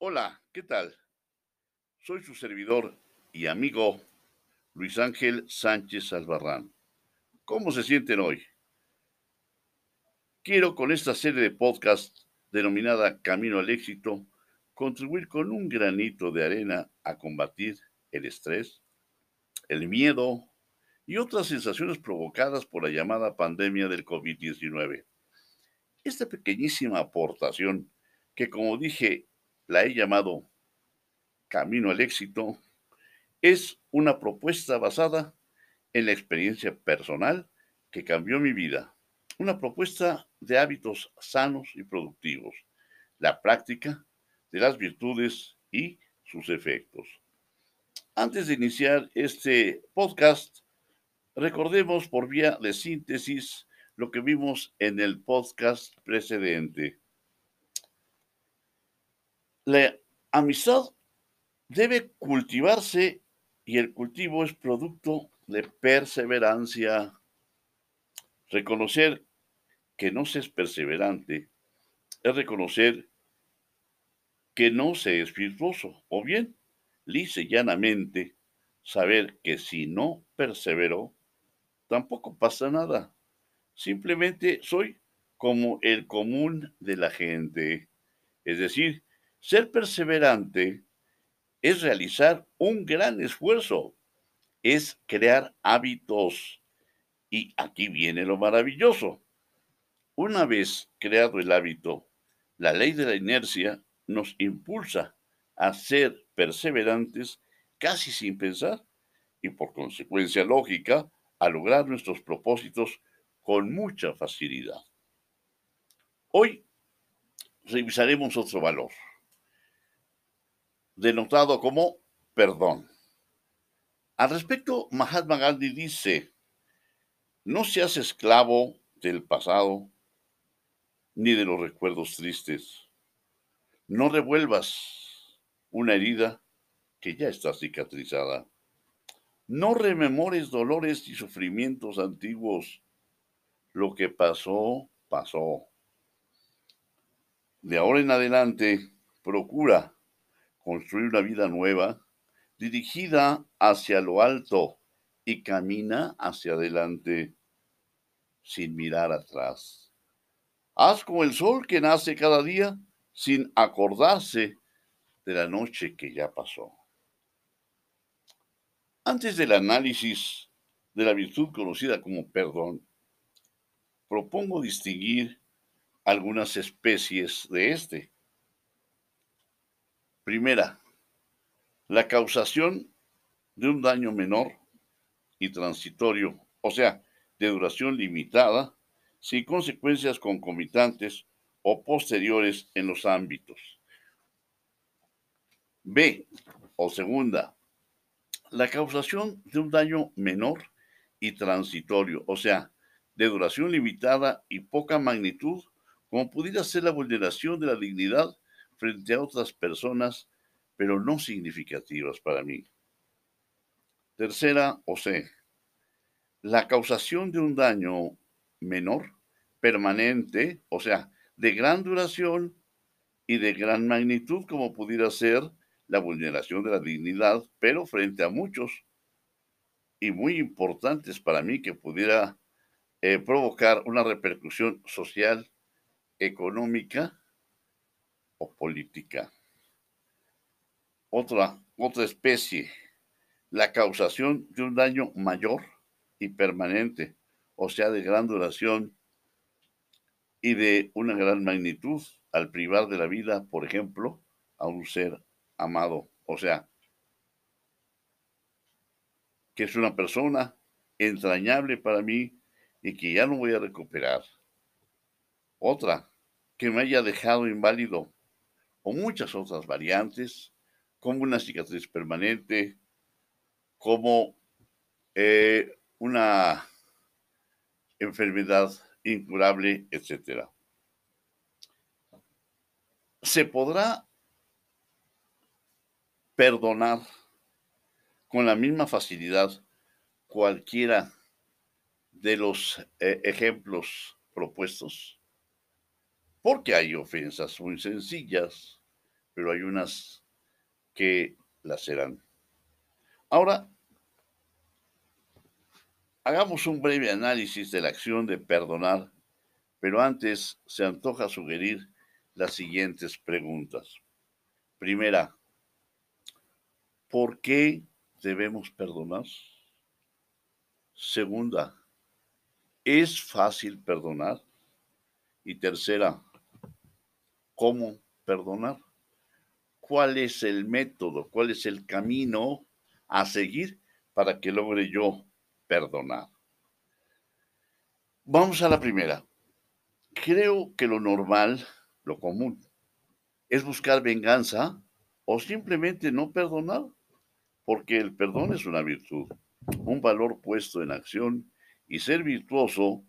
Hola, ¿qué tal? Soy su servidor y amigo Luis Ángel Sánchez Albarrán. ¿Cómo se sienten hoy? Quiero con esta serie de podcast denominada Camino al Éxito contribuir con un granito de arena a combatir el estrés, el miedo y otras sensaciones provocadas por la llamada pandemia del COVID-19. Esta pequeñísima aportación, que como dije la he llamado Camino al Éxito, es una propuesta basada en la experiencia personal que cambió mi vida. Una propuesta de hábitos sanos y productivos. La práctica de las virtudes y sus efectos. Antes de iniciar este podcast, recordemos por vía de síntesis lo que vimos en el podcast precedente. La amistad debe cultivarse y el cultivo es producto de perseverancia. Reconocer que no se es perseverante es reconocer que no se es virtuoso, o bien, y llanamente, saber que si no persevero, tampoco pasa nada. Simplemente soy como el común de la gente. Es decir, ser perseverante es realizar un gran esfuerzo, es crear hábitos. Y aquí viene lo maravilloso. Una vez creado el hábito, la ley de la inercia nos impulsa a ser perseverantes casi sin pensar y por consecuencia lógica a lograr nuestros propósitos con mucha facilidad. Hoy revisaremos otro valor, denotado como perdón. Al respecto, Mahatma Gandhi dice, no seas esclavo del pasado ni de los recuerdos tristes. No revuelvas una herida que ya está cicatrizada. No rememores dolores y sufrimientos antiguos. Lo que pasó, pasó. De ahora en adelante, procura construir una vida nueva, dirigida hacia lo alto y camina hacia adelante sin mirar atrás. Haz como el sol que nace cada día sin acordarse de la noche que ya pasó. Antes del análisis de la virtud conocida como perdón, propongo distinguir algunas especies de este. Primera, la causación de un daño menor y transitorio, o sea, de duración limitada, sin consecuencias concomitantes o posteriores en los ámbitos. B, o segunda, la causación de un daño menor y transitorio, o sea, de duración limitada y poca magnitud, como pudiera ser la vulneración de la dignidad frente a otras personas, pero no significativas para mí. Tercera, o C, la causación de un daño menor, permanente, o sea, de gran duración y de gran magnitud, como pudiera ser la vulneración de la dignidad, pero frente a muchos y muy importantes para mí que pudiera eh, provocar una repercusión social, económica o política. Otra, otra especie, la causación de un daño mayor y permanente, o sea, de gran duración y de una gran magnitud al privar de la vida, por ejemplo, a un ser amado, o sea, que es una persona entrañable para mí y que ya no voy a recuperar. Otra, que me haya dejado inválido o muchas otras variantes, como una cicatriz permanente, como eh, una enfermedad incurable, etc. ¿Se podrá perdonar con la misma facilidad cualquiera de los eh, ejemplos propuestos? Porque hay ofensas muy sencillas pero hay unas que las serán. Ahora, hagamos un breve análisis de la acción de perdonar, pero antes se antoja sugerir las siguientes preguntas. Primera, ¿por qué debemos perdonar? Segunda, ¿es fácil perdonar? Y tercera, ¿cómo perdonar? ¿Cuál es el método? ¿Cuál es el camino a seguir para que logre yo perdonar? Vamos a la primera. Creo que lo normal, lo común, es buscar venganza o simplemente no perdonar, porque el perdón es una virtud, un valor puesto en acción y ser virtuoso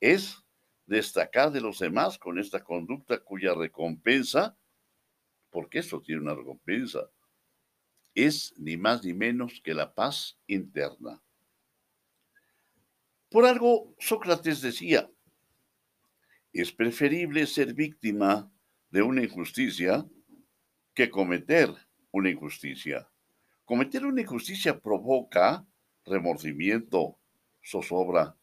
es destacar de los demás con esta conducta cuya recompensa, porque eso tiene una recompensa, es ni más ni menos que la paz interna. Por algo Sócrates decía, es preferible ser víctima de una injusticia que cometer una injusticia. Cometer una injusticia provoca remordimiento, zozobra,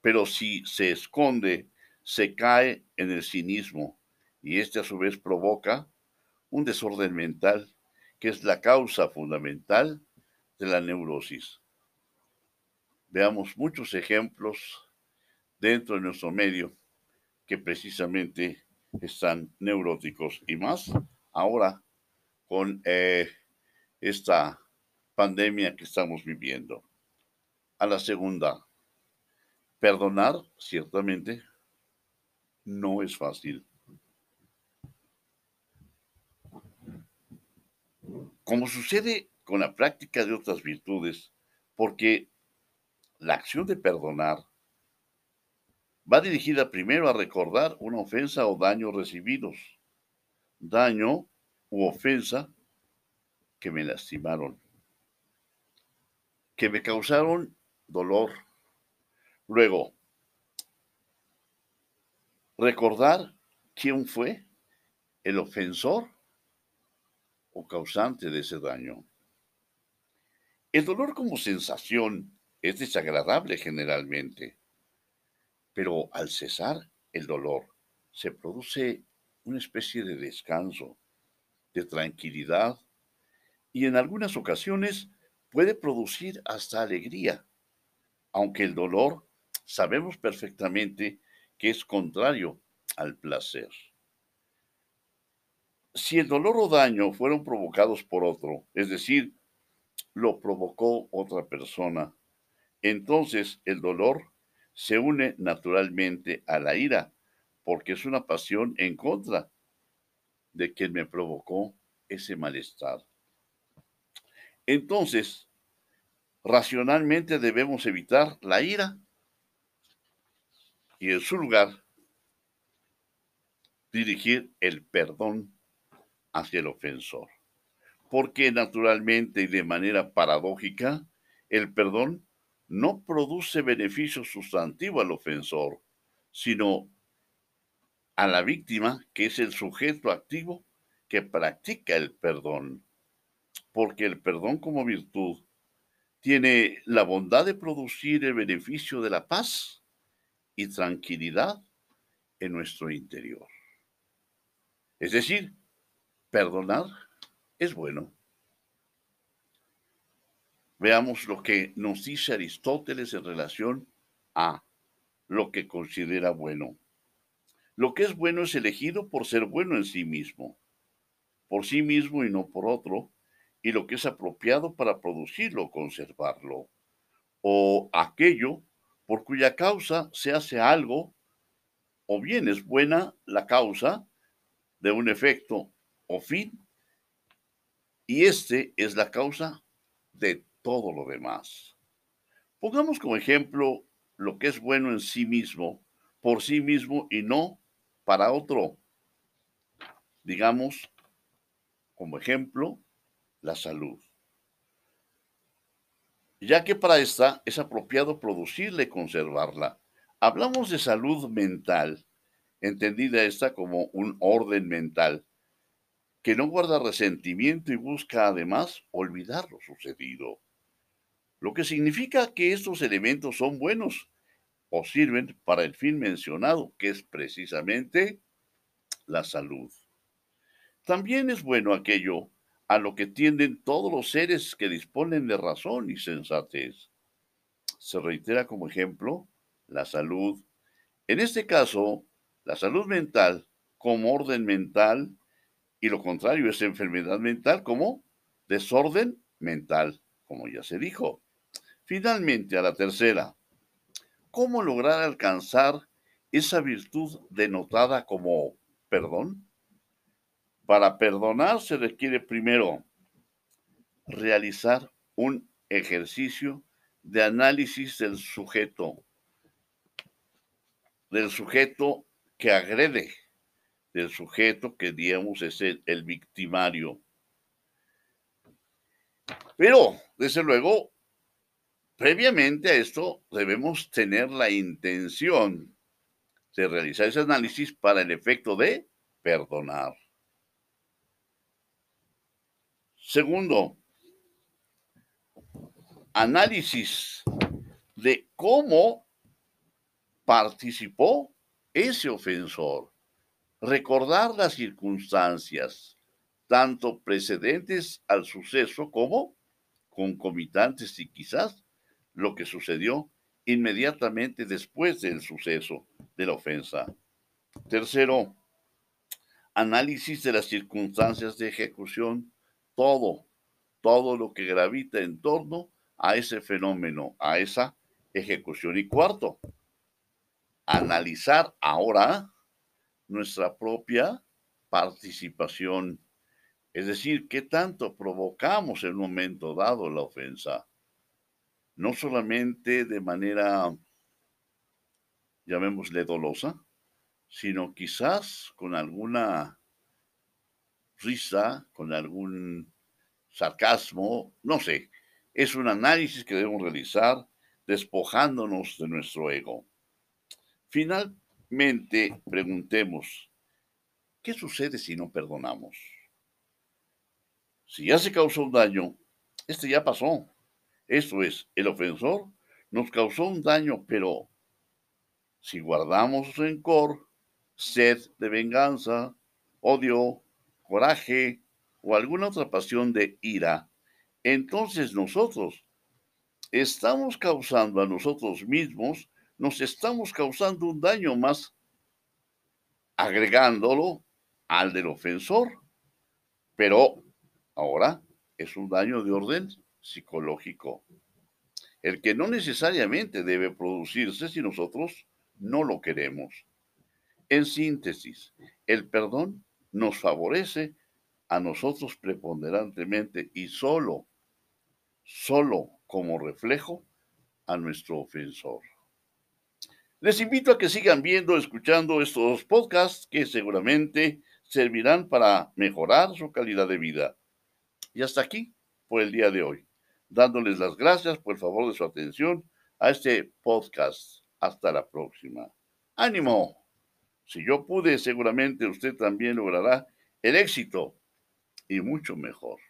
pero si se esconde, se cae en el cinismo y este a su vez provoca un desorden mental que es la causa fundamental de la neurosis. Veamos muchos ejemplos dentro de nuestro medio que precisamente están neuróticos y más ahora con eh, esta pandemia que estamos viviendo. A la segunda, perdonar ciertamente no es fácil. Como sucede con la práctica de otras virtudes, porque la acción de perdonar va dirigida primero a recordar una ofensa o daño recibidos, daño u ofensa que me lastimaron, que me causaron dolor. Luego, recordar quién fue el ofensor causante de ese daño. El dolor como sensación es desagradable generalmente pero al cesar el dolor, se produce una especie de descanso, de tranquilidad y en algunas ocasiones puede producir hasta alegría, aunque el dolor sabemos perfectamente que es contrario al placer. Si el dolor o daño fueron provocados por otro, es decir, lo provocó otra persona, entonces el dolor se une naturalmente a la ira, porque es una pasión en contra de quien me provocó ese malestar. Entonces, racionalmente debemos evitar la ira y en su lugar dirigir el perdón hacia el ofensor. Porque naturalmente y de manera paradójica, el perdón no produce beneficio sustantivo al ofensor, sino a la víctima, que es el sujeto activo que practica el perdón. Porque el perdón como virtud tiene la bondad de producir el beneficio de la paz y tranquilidad en nuestro interior. Es decir, perdonar es bueno. Veamos lo que nos dice Aristóteles en relación a lo que considera bueno. Lo que es bueno es elegido por ser bueno en sí mismo, por sí mismo y no por otro, y lo que es apropiado para producirlo conservarlo, o aquello por cuya causa se hace algo, o bien es buena la causa de un efecto o fin, y este es la causa de todo lo demás. Pongamos como ejemplo lo que es bueno en sí mismo, por sí mismo y no para otro. Digamos, como ejemplo, la salud. Ya que para esta es apropiado producirla y conservarla. Hablamos de salud mental, entendida esta como un orden mental, que no guarda resentimiento y busca además olvidar lo sucedido. Lo que significa que estos elementos son buenos o sirven para el fin mencionado, que es precisamente la salud. También es bueno aquello a lo que tienden todos los seres que disponen de razón y sensatez. Se reitera como ejemplo la salud. En este caso, la salud mental como orden mental y lo contrario es enfermedad mental como desorden mental, como ya se dijo. Finalmente, a la tercera, ¿cómo lograr alcanzar esa virtud denotada como perdón? Para perdonar se requiere primero realizar un ejercicio de análisis del sujeto, del sujeto que agrede, del sujeto que digamos es el, el victimario. Pero, desde luego, previamente a esto debemos tener la intención de realizar ese análisis para el efecto de perdonar. Segundo, análisis de cómo participó ese ofensor. Recordar las circunstancias, tanto precedentes al suceso como concomitantes y quizás lo que sucedió inmediatamente después del suceso de la ofensa. Tercero, análisis de las circunstancias de ejecución todo, todo lo que gravita en torno a ese fenómeno, a esa ejecución. Y cuarto, analizar ahora nuestra propia participación, es decir, qué tanto provocamos en un momento dado la ofensa, no solamente de manera, llamémosle dolosa, sino quizás con alguna risa, con algún sarcasmo, no sé. Es un análisis que debemos realizar despojándonos de nuestro ego. Finalmente, preguntemos, ¿qué sucede si no perdonamos? Si ya se causó un daño, este ya pasó. Esto es, el ofensor nos causó un daño, pero si guardamos rencor, sed de venganza, odio, coraje o alguna otra pasión de ira, entonces nosotros estamos causando a nosotros mismos, nos estamos causando un daño más agregándolo al del ofensor. Pero ahora es un daño de orden psicológico, el que no necesariamente debe producirse si nosotros no lo queremos. En síntesis, el perdón nos favorece a nosotros preponderantemente y solo, solo como reflejo a nuestro ofensor. Les invito a que sigan viendo, escuchando estos podcasts que seguramente servirán para mejorar su calidad de vida. Y hasta aquí por el día de hoy, dándoles las gracias por el favor de su atención a este podcast. Hasta la próxima. ¡Ánimo! Si yo pude, seguramente usted también logrará el éxito y mucho mejor.